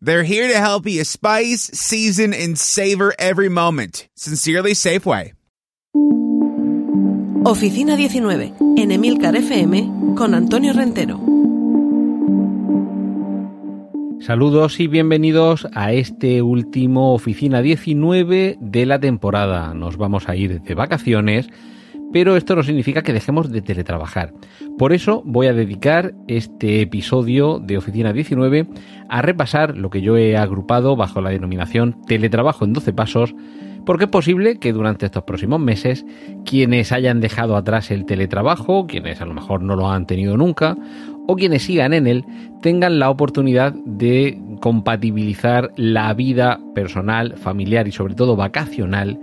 They're here to help you spice, season, and savor every moment. Sincerely, Safeway. Oficina 19, en Emilcar FM, con Antonio Rentero. Saludos y bienvenidos a este último Oficina 19 de la temporada. Nos vamos a ir de vacaciones pero esto no significa que dejemos de teletrabajar. Por eso voy a dedicar este episodio de Oficina 19 a repasar lo que yo he agrupado bajo la denominación teletrabajo en 12 pasos, porque es posible que durante estos próximos meses quienes hayan dejado atrás el teletrabajo, quienes a lo mejor no lo han tenido nunca, o quienes sigan en él, tengan la oportunidad de compatibilizar la vida personal, familiar y sobre todo vacacional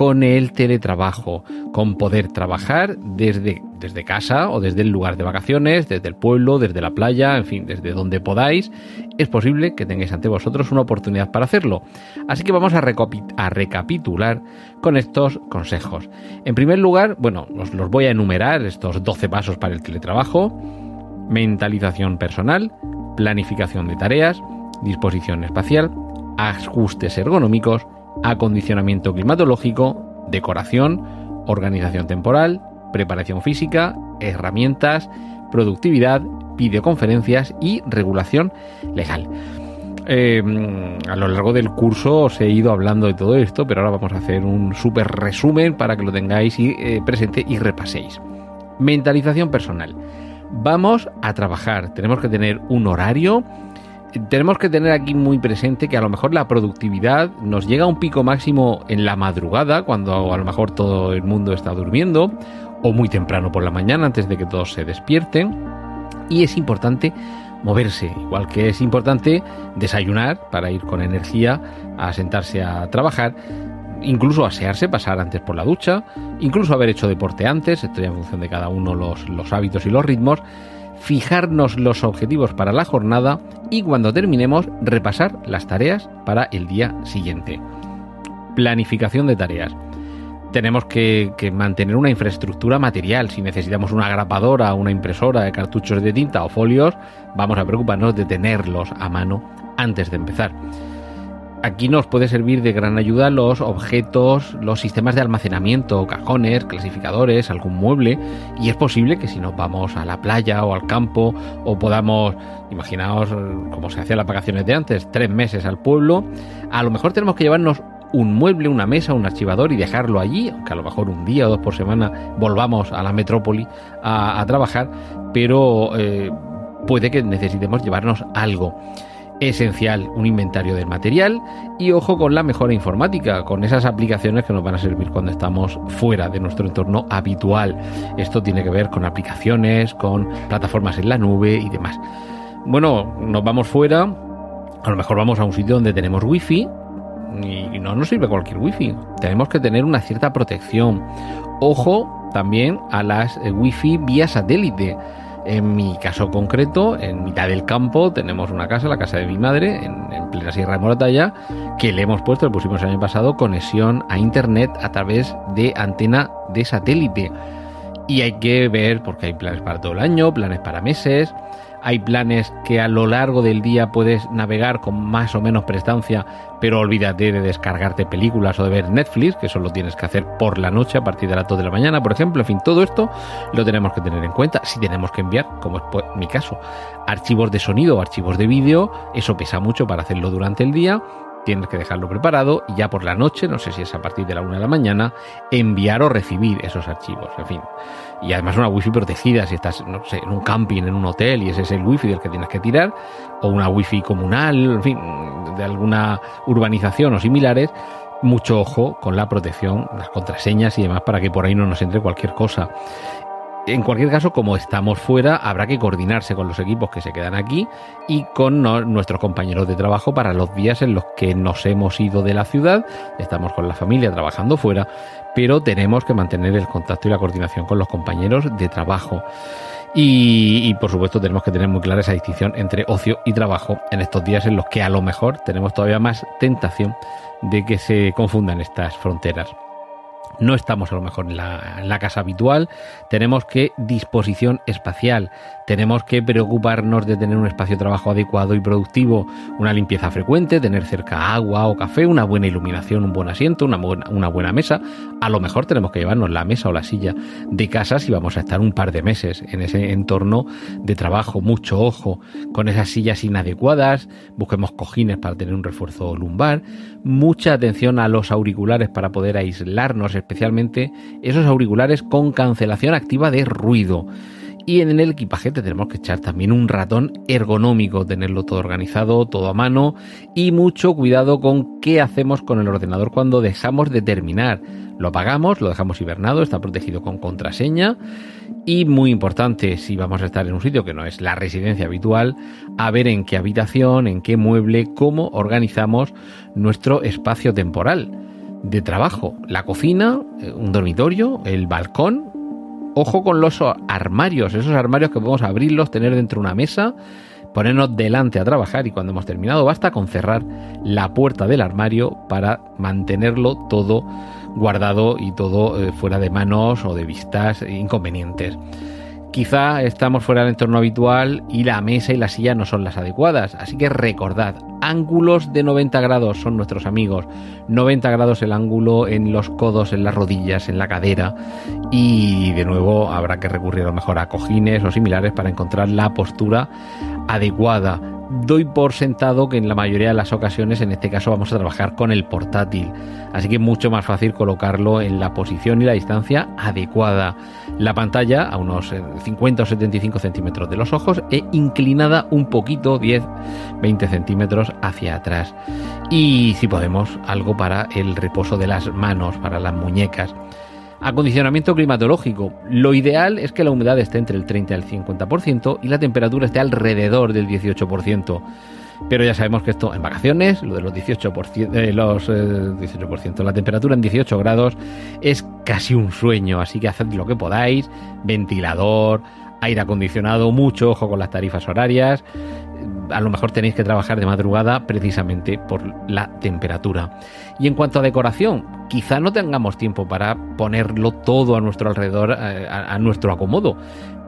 con el teletrabajo, con poder trabajar desde, desde casa o desde el lugar de vacaciones, desde el pueblo, desde la playa, en fin, desde donde podáis, es posible que tengáis ante vosotros una oportunidad para hacerlo. Así que vamos a, a recapitular con estos consejos. En primer lugar, bueno, os los voy a enumerar, estos 12 pasos para el teletrabajo, mentalización personal, planificación de tareas, disposición espacial, ajustes ergonómicos, acondicionamiento climatológico, decoración, organización temporal, preparación física, herramientas, productividad, videoconferencias y regulación legal. Eh, a lo largo del curso os he ido hablando de todo esto, pero ahora vamos a hacer un súper resumen para que lo tengáis eh, presente y repaséis. Mentalización personal. Vamos a trabajar, tenemos que tener un horario, tenemos que tener aquí muy presente que a lo mejor la productividad nos llega a un pico máximo en la madrugada, cuando a lo mejor todo el mundo está durmiendo, o muy temprano por la mañana antes de que todos se despierten. Y es importante moverse, igual que es importante desayunar para ir con energía a sentarse a trabajar, incluso asearse, pasar antes por la ducha, incluso haber hecho deporte antes, esto ya en función de cada uno los, los hábitos y los ritmos fijarnos los objetivos para la jornada y cuando terminemos repasar las tareas para el día siguiente. Planificación de tareas. Tenemos que, mantener una infraestructura material. Si necesitamos una grapadora, una impresora de cartuchos de tinta o folios, vamos a preocuparnos de tenerlos a mano antes de empezar. Aquí nos puede servir de gran ayuda los objetos, los sistemas de almacenamiento, cajones, clasificadores, algún mueble. Y es posible que si nos vamos a la playa o al campo o podamos, imaginaos como se hacía las vacaciones de antes, tres meses al pueblo, a lo mejor tenemos que llevarnos un mueble, una mesa, un archivador y dejarlo allí, aunque a lo mejor un día o dos por semana volvamos a la metrópoli a, trabajar, pero eh, puede que necesitemos llevarnos algo esencial un inventario del material y ojo con la mejora informática, con esas aplicaciones que nos van a servir cuando estamos fuera de nuestro entorno habitual. Esto tiene que ver con aplicaciones, con plataformas en la nube y demás. Bueno, nos vamos fuera, a lo mejor vamos a un sitio donde tenemos wifi y no nos sirve cualquier wifi. Tenemos que tener una cierta protección. Ojo también a las eh, wifi vía satélite en mi caso concreto, en mitad del campo, tenemos una casa, la casa de mi madre, en, plena Sierra de Moratalla, que le hemos puesto, le pusimos el año pasado, conexión a Internet a través de antena de satélite. Y hay que ver, porque hay planes para todo el año, planes para meses, hay planes que a lo largo del día puedes navegar con más o menos prestancia, pero olvídate de descargarte películas o de ver Netflix, que eso lo tienes que hacer por la noche a partir de las 2 de la mañana, por ejemplo. En fin, todo esto lo tenemos que tener en cuenta. Si tenemos que enviar, como es mi caso, archivos de sonido o archivos de vídeo, eso pesa mucho para hacerlo durante el día tienes que dejarlo preparado y ya por la noche, no sé si es a partir de la una de la mañana, enviar o recibir esos archivos, en fin. Y además una wifi protegida, si estás, no sé, en un camping, en un hotel y ese es el wifi del que tienes que tirar, o una wifi comunal, en fin, de alguna urbanización o similares, mucho ojo con la protección, las contraseñas y demás para que por ahí no nos entre cualquier cosa. En cualquier caso, como estamos fuera, habrá que coordinarse con los equipos que se quedan aquí y con nuestros compañeros de trabajo para los días en los que nos hemos ido de la ciudad, estamos con la familia trabajando fuera, pero tenemos que mantener el contacto y la coordinación con los compañeros de trabajo. Y, por supuesto tenemos que tener muy clara esa distinción entre ocio y trabajo en estos días en los que a lo mejor tenemos todavía más tentación de que se confundan estas fronteras no estamos a lo mejor en la, casa habitual, tenemos que disposición espacial, tenemos que preocuparnos de tener un espacio de trabajo adecuado y productivo, una limpieza frecuente, tener cerca agua o café, una buena iluminación, un buen asiento, una buena, una buena mesa. A lo mejor tenemos que llevarnos la mesa o la silla de casa si vamos a estar un par de meses en ese entorno de trabajo, mucho ojo con esas sillas inadecuadas, busquemos cojines para tener un refuerzo lumbar, mucha atención a los auriculares para poder aislarnos, especialmente esos auriculares con cancelación activa de ruido. Y en el equipaje tenemos que echar también un ratón ergonómico, tenerlo todo organizado, todo a mano y mucho cuidado con qué hacemos con el ordenador cuando dejamos de terminar. Lo apagamos, lo dejamos hibernado, está protegido con contraseña y muy importante si vamos a estar en un sitio que no es la residencia habitual, a ver en qué habitación, en qué mueble, cómo organizamos nuestro espacio temporal de trabajo, la cocina, eh, un dormitorio, el balcón. Ojo con los armarios, esos armarios que podemos abrirlos, tener dentro una mesa, ponernos delante a trabajar y cuando hemos terminado basta con cerrar la puerta del armario para mantenerlo todo guardado y todo eh, fuera de manos o de vistas inconvenientes. Quizá estamos fuera del entorno habitual y la mesa y la silla no son las adecuadas, así que recordad, ángulos de 90 grados son nuestros amigos, 90 grados el ángulo en los codos, en las rodillas, en la cadera. Y de nuevo habrá que recurrir a lo mejor a cojines o similares para encontrar la postura adecuada doy por sentado que en la mayoría de las ocasiones, en este caso, vamos a trabajar con el portátil. Así que es mucho más fácil colocarlo en la posición y la distancia adecuada. La pantalla a unos 50 eh, o 75 centímetros de los ojos e inclinada un poquito, 10, 20 centímetros hacia atrás. Y si podemos, algo para el reposo de las manos, para las muñecas. Acondicionamiento climatológico. Lo ideal es que la humedad esté entre el 30 y el 50% y la temperatura esté alrededor del 18%. Pero ya sabemos que esto en vacaciones, lo de los 18%, eh, los, 18%, eh, la temperatura en 18 grados es casi un sueño, así que haced lo que podáis, ventilador, aire acondicionado, mucho ojo con las tarifas horarias, a lo mejor tenéis que trabajar de madrugada precisamente por la temperatura. Y en cuanto a decoración, quizá no tengamos tiempo para ponerlo todo a nuestro alrededor, eh, a, a nuestro acomodo,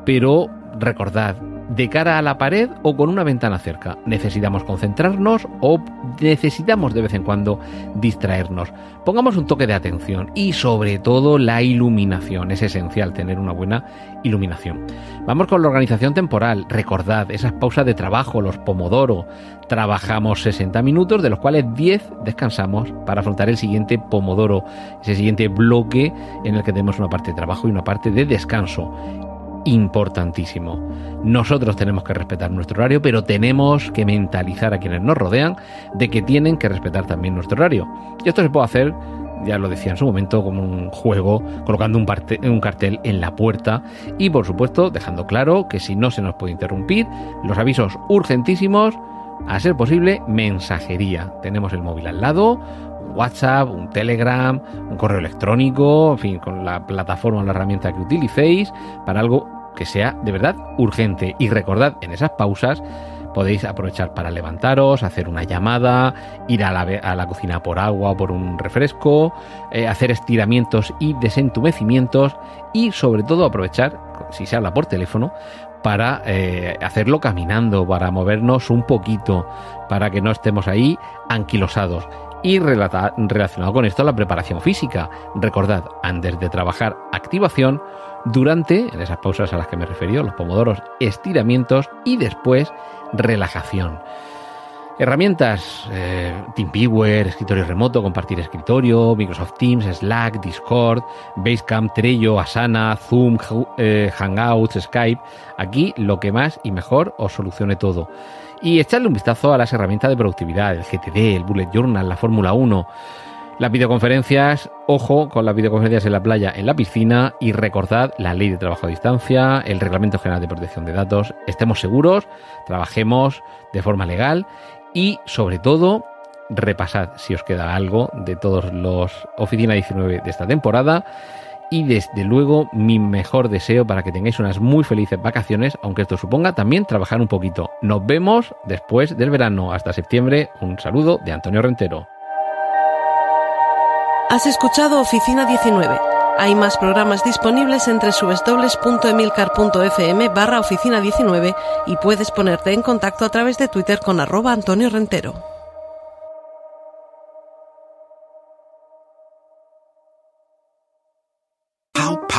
pero recordad, de cara a la pared o con una ventana cerca. Necesitamos concentrarnos o necesitamos de vez en cuando distraernos. Pongamos un toque de atención y sobre todo la iluminación. Es esencial tener una buena iluminación. Vamos con la organización temporal. Recordad esas pausas de trabajo, los pomodoro. Trabajamos 60 minutos, de los cuales 10 descansamos para afrontar el siguiente pomodoro, ese siguiente bloque en el que tenemos una parte de trabajo y una parte de descanso importantísimo. Nosotros tenemos que respetar nuestro horario, pero tenemos que mentalizar a quienes nos rodean de que tienen que respetar también nuestro horario. Y esto se puede hacer, ya lo decía en su momento, como un juego, colocando un, cartel en la puerta y, por supuesto, dejando claro que si no se nos puede interrumpir, los avisos urgentísimos, a ser posible, mensajería. Tenemos el móvil al lado, WhatsApp, un Telegram, un correo electrónico, en fin, con la plataforma o la herramienta que utilicéis para algo que sea de verdad urgente. Y recordad, en esas pausas podéis aprovechar para levantaros, hacer una llamada, ir a la, cocina por agua o por un refresco, eh, hacer estiramientos y desentumecimientos y sobre todo aprovechar, si se habla por teléfono, para eh, hacerlo caminando, para movernos un poquito, para que no estemos ahí anquilosados. Y relacionado con esto, la preparación física. Recordad, antes de trabajar, activación, durante, en esas pausas a las que me referí, los pomodoros, estiramientos y después relajación. Herramientas, eh, TeamViewer, escritorio remoto, compartir escritorio, Microsoft Teams, Slack, Discord, Basecamp, Trello, Asana, Zoom, eh, Hangouts, Skype. Aquí lo que más y mejor os solucione todo y echarle un vistazo a las herramientas de productividad, el GTD, el Bullet Journal, la Fórmula 1. Las videoconferencias, ojo con las videoconferencias en la playa, en la piscina y recordad la ley de trabajo a distancia, el Reglamento General de Protección de Datos. Estemos seguros, trabajemos de forma legal y sobre todo repasad si os queda algo de todos los Oficina 19 de esta temporada. Y desde luego mi mejor deseo para que tengáis unas muy felices vacaciones, aunque esto suponga también trabajar un poquito. Nos vemos después del verano. Hasta septiembre. Un saludo de Antonio Rentero. Has escuchado Oficina 19. Hay más programas disponibles entre www.emilcar.fm barra oficina 19 y puedes ponerte en contacto a través de Twitter con arroba Antonio Rentero.